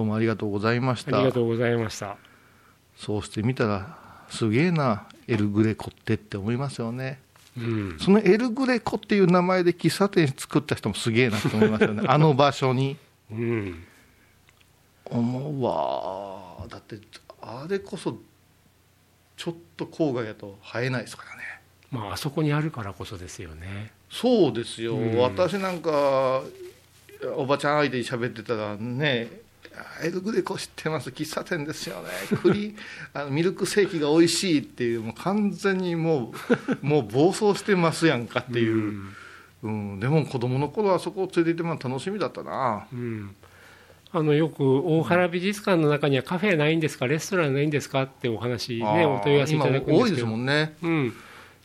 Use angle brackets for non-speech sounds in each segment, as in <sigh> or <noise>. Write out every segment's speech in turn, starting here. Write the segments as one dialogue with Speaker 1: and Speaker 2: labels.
Speaker 1: どうもありがとうございました。
Speaker 2: ありがとうございました。
Speaker 1: そうしてみたらすげえなエルグレコってって思いますよね。
Speaker 2: うん。
Speaker 1: そのエルグレコっていう名前で喫茶店作った人もすげえなと思いますよね。<laughs> あの場所に。
Speaker 2: うん。
Speaker 1: 思うわ。だってあれこそちょっと郊外やと生えないですからね。
Speaker 2: まああそこにあるからこそですよね。
Speaker 1: そうですよ、
Speaker 2: うん。
Speaker 1: 私なんかおばちゃん相手に喋ってたらねエルグレコ知ってます。喫茶店ですよね。栗 <laughs> あのミルクセーキが美味しいっていうもう完全にもう <laughs> もう暴走してますやんかっていう、
Speaker 2: うん。
Speaker 1: うん。でも子供の頃はそこを連れて行っても楽しみだったな。
Speaker 2: うん。あのよく大原美術館の中にはカフェないんですか？レストランないんですか？ってお話ねお問い合わせいただくん
Speaker 1: 今多いです
Speaker 2: ですけど
Speaker 1: もんね。
Speaker 2: うん、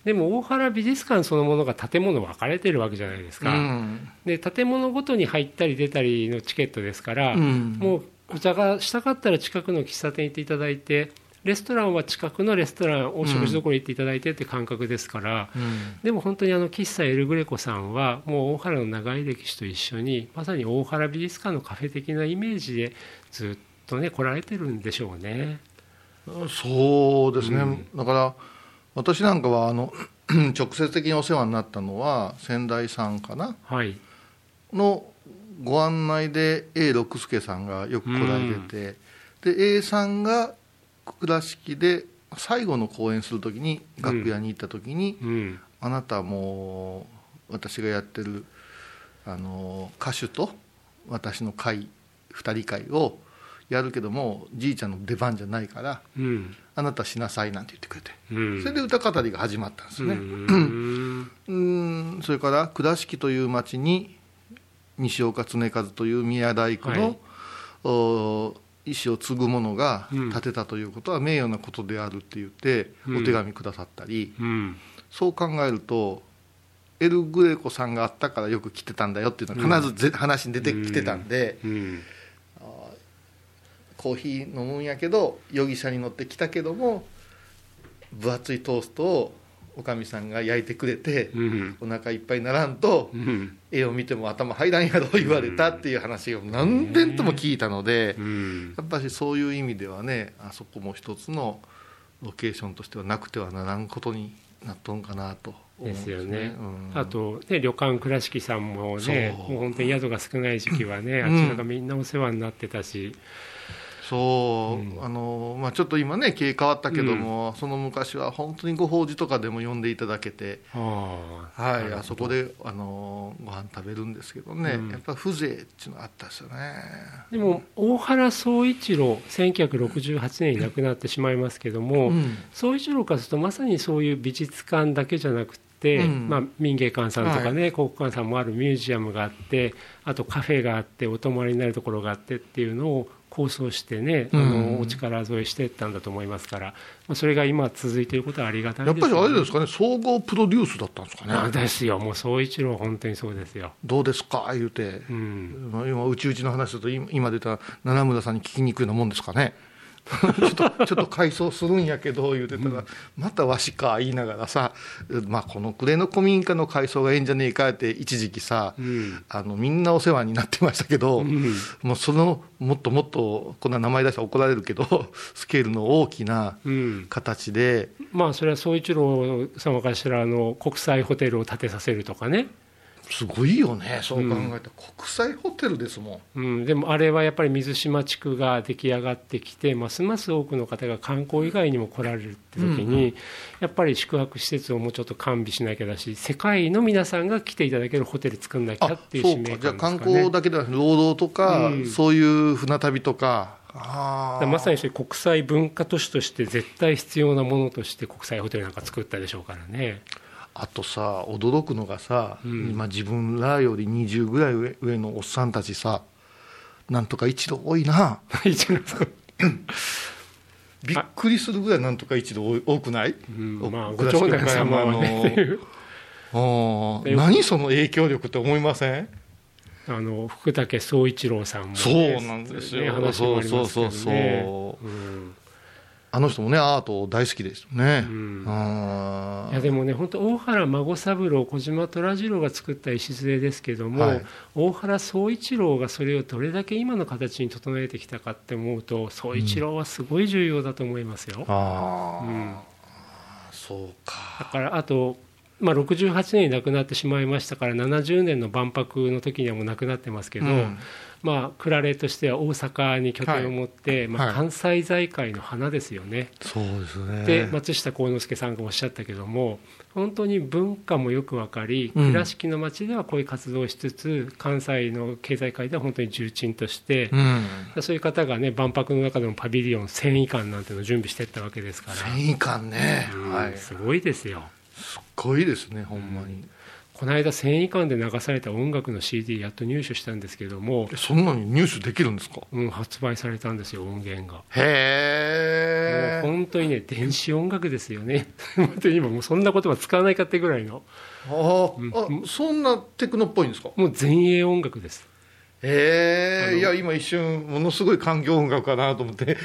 Speaker 2: でも大原美術館そのものが建物分かれてるわけじゃないです
Speaker 1: う
Speaker 2: か、
Speaker 1: ん、
Speaker 2: で建物ごとに入ったり出たりのチケットですから、
Speaker 1: うん。
Speaker 2: もうお茶がしたかったら近くの喫茶店行っていただいてレストランは近くのレストランお食事どころ行っていただいてって感覚ですから、
Speaker 1: うん。
Speaker 2: でも本当にあの喫茶エルグレコさんはもう大原の長い歴史と一緒にまさに大原美術館のカフェ的なイメージでずっとね来られてるんでしょうね。
Speaker 1: そうですね、
Speaker 2: うん。
Speaker 1: だから私なんかはあの <clears throat> 直接的にお世話になったのは仙台さんかな？
Speaker 2: はい、
Speaker 1: のご案内で A 六輔さんがよく来られてて、で A さんが倉敷で最後の公演するときに楽屋に行ったときに、
Speaker 2: うん。
Speaker 1: あなたもう私がやってるあの歌手と私の会2人会をやるけどもじいちゃんの出番じゃないから
Speaker 2: うん。
Speaker 1: あなたしなさいなんて言ってくれて、
Speaker 2: うん。
Speaker 1: それで歌語りが始まったんですね、
Speaker 2: うん。
Speaker 1: うん。それから倉敷という町に西岡常和という宮大工の、
Speaker 2: はい。
Speaker 1: お意思を継ぐ者が
Speaker 2: うん。
Speaker 1: 建てたということは名誉なことであるって言って
Speaker 2: うん。
Speaker 1: お手紙くださったり、
Speaker 2: うん。
Speaker 1: そう考えるとエル・グレコさんがあったからよく来てたんだよっていうのは必ずぜ、話に出てきてたんで、
Speaker 2: うん
Speaker 1: コーヒー飲むんやけど容疑者に乗ってきたけども分厚いトーストをおかみさんが焼いてくれて、
Speaker 2: うん。
Speaker 1: お腹いっぱいにならんと、
Speaker 2: うん。
Speaker 1: 絵を見ても頭入らんやろ言われたっていう話を何遍とも聞いたので、
Speaker 2: うん。
Speaker 1: やっぱりそういう意味ではねあそこも一つのロケーションとしてはなくてはならんことになっとんかなと思うん
Speaker 2: ですよね、
Speaker 1: うん。
Speaker 2: あと、ね、旅館倉敷さんもねもう本当に宿が少ない時期はね、
Speaker 1: うん。
Speaker 2: あちらがみんなお世話になってたし、
Speaker 1: そう、
Speaker 2: うん。
Speaker 1: あのまあ、ちょっと今ね経営変わったけども、その昔は本当にご法事とかでも呼んでいただけて、はい、あそこであのご飯食べるんですけどね、
Speaker 2: うん。
Speaker 1: やっぱ風情っていうのがあったですよね。
Speaker 2: でも大原宗一郎1968年に亡くなってしまいますけども、
Speaker 1: うん。
Speaker 2: 宗一郎からするとまさにそういう美術館だけじゃなくて、
Speaker 1: うん。
Speaker 2: まあ、民芸館さんとかね、国館さんもあるミュージアムがあってあとカフェがあってお泊まりになるところがあってっていうのを構想してね、あ
Speaker 1: うん。
Speaker 2: のお力添えしていったんだと思いますから、まあ、それが今続いていることはありがたいですよね。
Speaker 1: やっぱりあれですかね、総合プロデュースだったんですか
Speaker 2: あ
Speaker 1: ね、
Speaker 2: ですよ。もう宗一郎本当にそうですよ、
Speaker 1: どうですか？言うて、
Speaker 2: うん、
Speaker 1: まあ今、うちうちの話だと、今今出た七村さんに聞きにくいようなもんですかね。ちょっとちょっと改装するんやけど言うてたら、またわしか言いながらさ、まあ、この暮れの古民家の改装がええんじゃねえかって一時期さ、
Speaker 2: うん。
Speaker 1: あのみんなお世話になってましたけど、
Speaker 2: ん。
Speaker 1: もうそのもっともっとこんな名前出したら怒られるけど <laughs> スケールの大きな
Speaker 2: うん、
Speaker 1: 形で、
Speaker 2: まあそれは宗一郎様からしたらあの国際ホテルを建てさせるとかね、
Speaker 1: すごいよねそう考えたら、国際ホテルですもん。
Speaker 2: うん、でもあれはやっぱり水島地区が出来上がってきてますます多くの方が観光以外にも来られるって時に、やっぱり宿泊施設をもうちょっと完備しなきゃだし世界の皆さんが来ていただけるホテル作んなきゃ
Speaker 1: あ
Speaker 2: っていう使命
Speaker 1: じゃあ観光だけではなく労働とか、
Speaker 2: うん。
Speaker 1: そういう船旅とか。
Speaker 2: まさに国際文化都市として絶対必要なものとして国際ホテルなんか作ったでしょうからね。
Speaker 1: あとさ驚くのがさ、
Speaker 2: うん。
Speaker 1: 今自分らより20ぐらい上上のおっさんたちさなんとか一度多いな。<laughs> びっくりするぐらいなんとか一度多くない、
Speaker 2: うんまあ
Speaker 1: お
Speaker 2: ご長男様はね。
Speaker 1: 何その影響力って思いません？
Speaker 2: あの福武宗一郎さんも、ね、
Speaker 1: そうなんですよ
Speaker 2: ね話もありますけどね。
Speaker 1: そうそうそうそう。
Speaker 2: うん
Speaker 1: あの人もねアート大好きですよね、
Speaker 2: うん。いやでもね本当大原孫三郎小島虎次郎が作った礎ですけども、
Speaker 1: はい。
Speaker 2: 大原宗一郎がそれをどれだけ今の形に整えてきたかって思うと宗一郎はすごい重要だと思いますよ、
Speaker 1: あー、
Speaker 2: うん。
Speaker 1: そうか。
Speaker 2: だからあと、まあ、68年に亡くなってしまいましたから70年の万博の時にはもう亡くなってますけど、
Speaker 1: うん。
Speaker 2: まあ、クラレとしては大阪に拠点を持って、まあ、
Speaker 1: はい
Speaker 2: 関西財界の花ですよね。
Speaker 1: そうですね。
Speaker 2: で松下幸之助さんがおっしゃったけども本当に文化もよく分かり
Speaker 1: うん。
Speaker 2: 倉敷の町ではこういう活動をしつつ、関西の経済界では本当に重鎮として、
Speaker 1: うん。
Speaker 2: そういう方がね万博の中でもパビリオン繊維館なんていうのを準備していったわけですから、
Speaker 1: 繊維感ね、
Speaker 2: うん
Speaker 1: はい。
Speaker 2: すごいですよ。
Speaker 1: すっごいですねほんまに、
Speaker 2: この間繊維館で流された音楽の CD やっと入手したんですけども、
Speaker 1: えそんなに入手できるんですか？
Speaker 2: うん、発売されたんですよ音源が。
Speaker 1: へえ
Speaker 2: もう本当にね電子音楽ですよね。今もうそんな言葉使わないかってぐらいの。
Speaker 1: あー。あそんなテクノっぽいんですか？
Speaker 2: もう前衛音楽です。
Speaker 1: へえいや今一瞬ものすごい環境音楽かなと思って。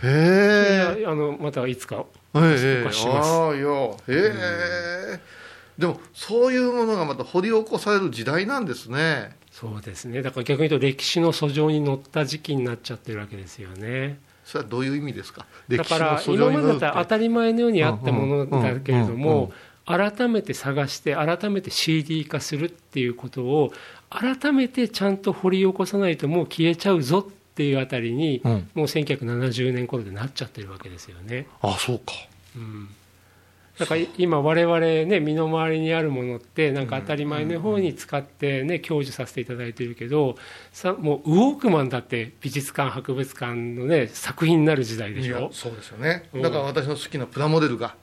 Speaker 1: へえ
Speaker 2: あのまたいつか
Speaker 1: え
Speaker 2: します
Speaker 1: ああいやへえ。でもそういうものがまた掘り起こされる時代なんですね。
Speaker 2: そうですね。だから逆に言うと歴史の訴状に乗った時期になっちゃってるわけですよね。
Speaker 1: それはどういう意味ですか？
Speaker 2: だから今までだ
Speaker 1: っ
Speaker 2: たら当たり前のようにあったものだけれども改めて探して改めて CD 化するっていうことを改めてちゃんと掘り起こさないともう消えちゃうぞっていうあたりに
Speaker 1: うん。
Speaker 2: もう1970年頃でなっちゃってるわけですよね。
Speaker 1: あそうか。
Speaker 2: うん。だから今我々ね身の回りにあるものってなんか当たり前の方に使ってね享受させていただいてるけどさもうウォークマンだって美術館博物館のね作品になる時代で
Speaker 1: い
Speaker 2: しょ？
Speaker 1: やそうですよね。
Speaker 2: うん。
Speaker 1: だから私の好きなプラモデルが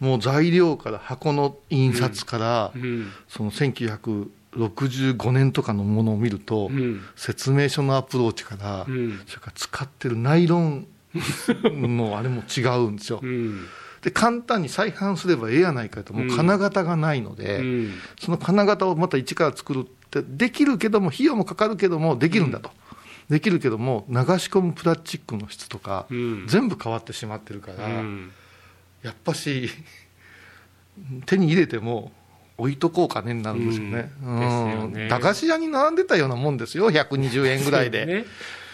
Speaker 1: もう材料から箱の印刷から、
Speaker 2: うん。
Speaker 1: その1965年とかのものを見ると、
Speaker 2: うん。
Speaker 1: 説明書のアプローチから、
Speaker 2: うん。
Speaker 1: それから使ってるナイロンのあれも違うんですよ。
Speaker 2: うん。
Speaker 1: で簡単に再販すればええやないかともう金型がないので、
Speaker 2: うん。
Speaker 1: その金型をまた一から作るってできるけども費用もかかるけどもできるんだと、できるけども流し込むプラスチックの質とか、
Speaker 2: うん。
Speaker 1: 全部変わってしまってるから、
Speaker 2: うん。
Speaker 1: やっぱし手に入れても置いとこうかねになるんですよね,、
Speaker 2: うん。よね。
Speaker 1: 駄菓子屋に並んでたようなもんですよ120円ぐらいで、<laughs>
Speaker 2: ね。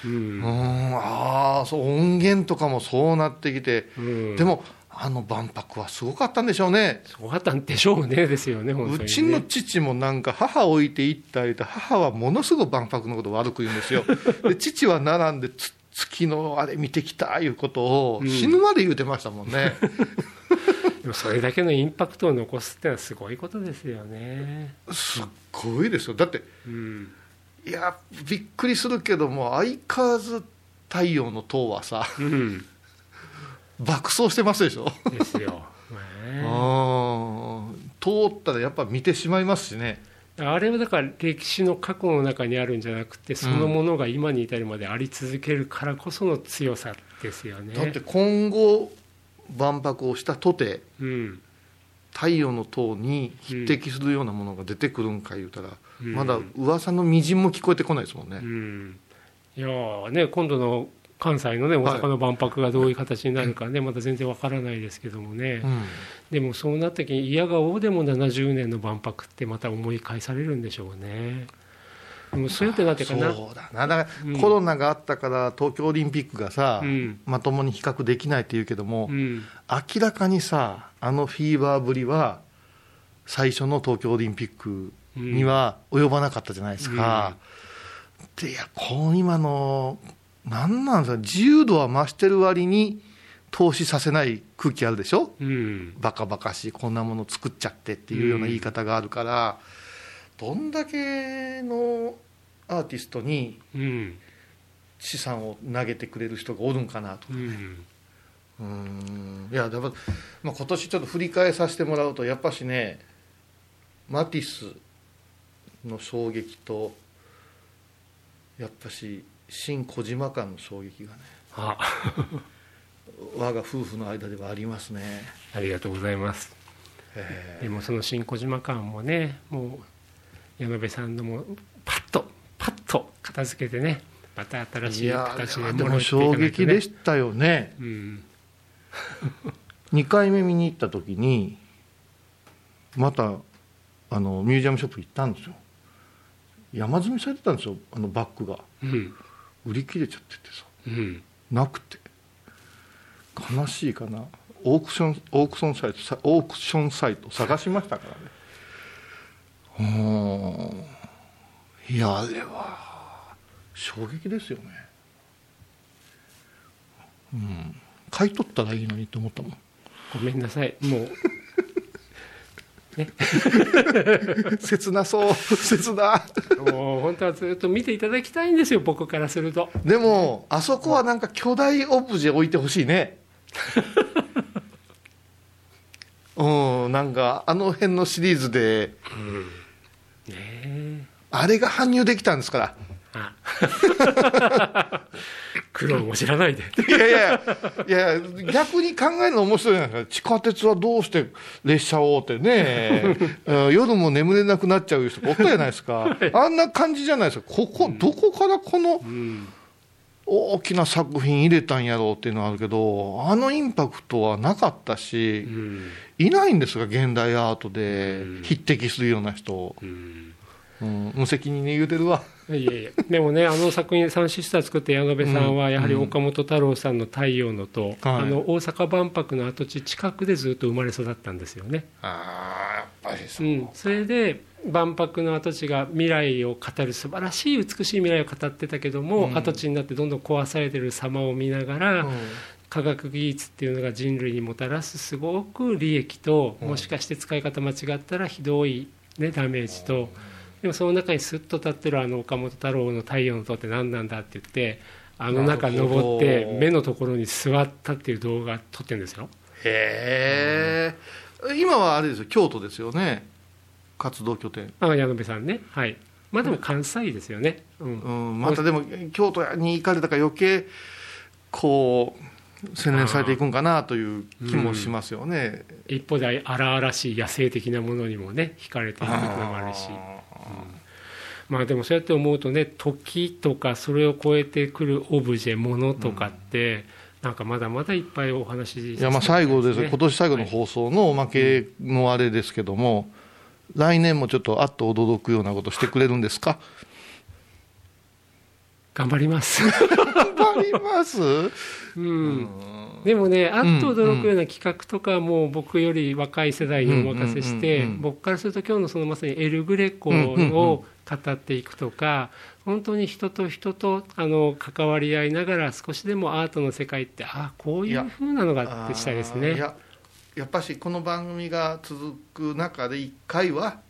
Speaker 2: う
Speaker 1: うん。んああそう音源とかもそうなってきて、
Speaker 2: うん。
Speaker 1: でもあの万博はすごかったんでしょうね。
Speaker 2: そうだったんでしょうねですよね。ね
Speaker 1: うちの父もなんか母置いていったりと母はものすごく万博のことを悪く言うんですよ。<laughs> で父は並んでつ月のあれ見てきたいうことを
Speaker 2: うん。
Speaker 1: 死ぬまで言うてましたもんね、<laughs>
Speaker 2: でもそれだけのインパクトを残すってのはすごいことですよね。
Speaker 1: すっごいですよ。だって
Speaker 2: うん。
Speaker 1: いやびっくりするけども相変わらず太陽の塔はさ
Speaker 2: うん。
Speaker 1: 爆走してますでしょ？
Speaker 2: ですよ、
Speaker 1: う
Speaker 2: ね
Speaker 1: ん通ったらやっぱ見てしまいますしね。
Speaker 2: あれはだから歴史の過去の中にあるんじゃなくてそのものが今に至るまであり続けるからこその強さですよね。
Speaker 1: だって今後万博をしたとて
Speaker 2: うん。
Speaker 1: 太陽の塔に匹敵するようなものが出てくるんか言うたら、
Speaker 2: うん。
Speaker 1: まだ噂のみじんも聞こえてこないですもんね、
Speaker 2: うん、いやーね今度の関西のね大阪の万博がどういう形になるかね、まだ全然わからないですけどもね、
Speaker 1: うん。
Speaker 2: でもそうなった時に嫌がおうでも70年の万博ってまた思い返されるんでしょうね。でもそうやってな。ってかな。
Speaker 1: そうだな。だから
Speaker 2: うん。
Speaker 1: コロナがあったから東京オリンピックがさ、
Speaker 2: うん。
Speaker 1: まともに比較できないって言うけども、
Speaker 2: うん。
Speaker 1: 明らかにさあのフィーバーぶりは最初の東京オリンピックには及ばなかったじゃないですか、でいやこう今のなんなんですか自由度は増してる割に投資させない空気あるでしょ？
Speaker 2: うん。
Speaker 1: バカバカしいこんなもの作っちゃってっていうような言い方があるから、どんだけのアーティストに
Speaker 2: うん
Speaker 1: 資産を投げてくれる人がおるんかなと
Speaker 2: うん。
Speaker 1: うーん。いやだから、まあ、今年ちょっと振り返させてもらうとやっぱしねマティスの衝撃とやっぱし新小島間の衝撃がね
Speaker 2: あ。
Speaker 1: 我が夫婦の間ではありますね、
Speaker 2: ありがとうございます。
Speaker 1: え
Speaker 2: でもその新小島館もねもう矢野部さんのもパッとパッと片付けてねまた新しい形で
Speaker 1: ーでも
Speaker 2: も
Speaker 1: 衝撃でしたよね。
Speaker 2: うん。
Speaker 1: 2回目見に行った時にまたあのミュージアムショップ行ったんですよ。山積みされてたんですよあのバッグが。
Speaker 2: うん。
Speaker 1: 売り切れちゃっててさ。
Speaker 2: うん。
Speaker 1: なくて。悲しいかな。オークションオークションサイトさオークションサイト探しましたからねうん。いやあれは衝撃ですよね。うん。買い取ったらいいのにって思ったもん。
Speaker 2: ごめんなさい。もう。<laughs>
Speaker 1: 切なそう。切な。
Speaker 2: もう本当はずっと見ていただきたいんですよ僕からすると。
Speaker 1: でもあそこはなんか巨大オブジェ置いてほしいね。<laughs> うんなんかあの辺のシリーズで
Speaker 2: ねえ
Speaker 1: あれが搬入できたんですから。
Speaker 2: あ。<laughs> 苦労も知らないで。
Speaker 1: いやいやいや逆に考えるの面白いじゃないですか。地下鉄はどうして列車をってね。<laughs> うん夜も眠れなくなっちゃう人おったじゃないですか。あんな感じじゃないですか。ここどこからこの
Speaker 2: うん
Speaker 1: 大きな作品入れたんやろうっていうのはあるけどあのインパクトはなかったし
Speaker 2: うん。
Speaker 1: いないんですが現代アートで
Speaker 2: うん。
Speaker 1: 匹敵するような人、
Speaker 2: うん。
Speaker 1: うん、無責任に言うてるわ
Speaker 2: いやいやでもねあの作品「サンシスター」作った矢部さんはやはり岡本太郎さんの「太陽の塔」あの大阪万博の跡地近くでずっと生まれ育ったんですよね。
Speaker 1: ああやっぱりそ
Speaker 2: う。ん、それで万博の跡地が未来を語る素晴らしい美しい未来を語ってたけども、
Speaker 1: うん。
Speaker 2: 跡地になってどんどん壊されてる様を見ながら、
Speaker 1: うん。
Speaker 2: 科学技術っていうのが人類にもたらすすごく利益と
Speaker 1: うん。
Speaker 2: もしかして使い方間違ったらひどい、ね、ダメージとでもその中にスッと立ってるあの岡本太郎の「太陽の塔」って何なんだって言ってあの中登って目のところに座ったっていう動画撮ってるんですよ。
Speaker 1: へえ。今はあれですよ京都ですよね。活動拠点。
Speaker 2: あ矢部さんね。はい。まあでも関西ですよね、うん。
Speaker 1: うん、またでも京都に行かれたから余計こう洗練されていくんかなという気もしますよね。
Speaker 2: 一方で荒々しい野生的なものにもね惹かれていくところもあるしまあでもそうやって思うとね時とかそれを超えてくるオブジェものとかって、なんかまだまだいっぱいお話し
Speaker 1: いやまあ最後です、今年最後の放送のおまけのあれですけども、来年もちょっとあっと驚くようなことしてくれるんですか？
Speaker 2: 頑張ります、<laughs>
Speaker 1: ります。<laughs>
Speaker 2: うん、でもねあっと驚くような企画とかも僕より若い世代にお任せして僕からすると今日のそのまさにエル・グレコを語っていくとか本当に人と人とあの関わり合いながら少しでもアートの世界ってああこういうふうなのがあってしたいですね。
Speaker 1: あーいややっぱしこの番組が続く中で1回は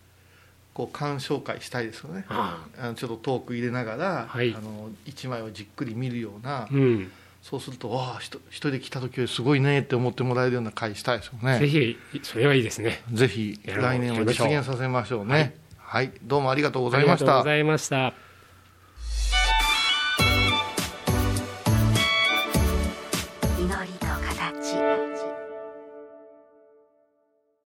Speaker 1: こう鑑賞会したいですよね。
Speaker 2: あ
Speaker 1: あ。のちょっとトーク入れながら、
Speaker 2: はい。
Speaker 1: あの1枚をじっくり見るような、
Speaker 2: うん、
Speaker 1: そうするとわあ人一人で来た時よりすごいねって思ってもらえるような会したいですよね。
Speaker 2: ぜひそれはいいですね。
Speaker 1: ぜひ来年は実現させましょうね。
Speaker 2: はい
Speaker 1: はい、どうもありがとうご
Speaker 2: ご
Speaker 1: ざいました。
Speaker 2: ありがとうございました。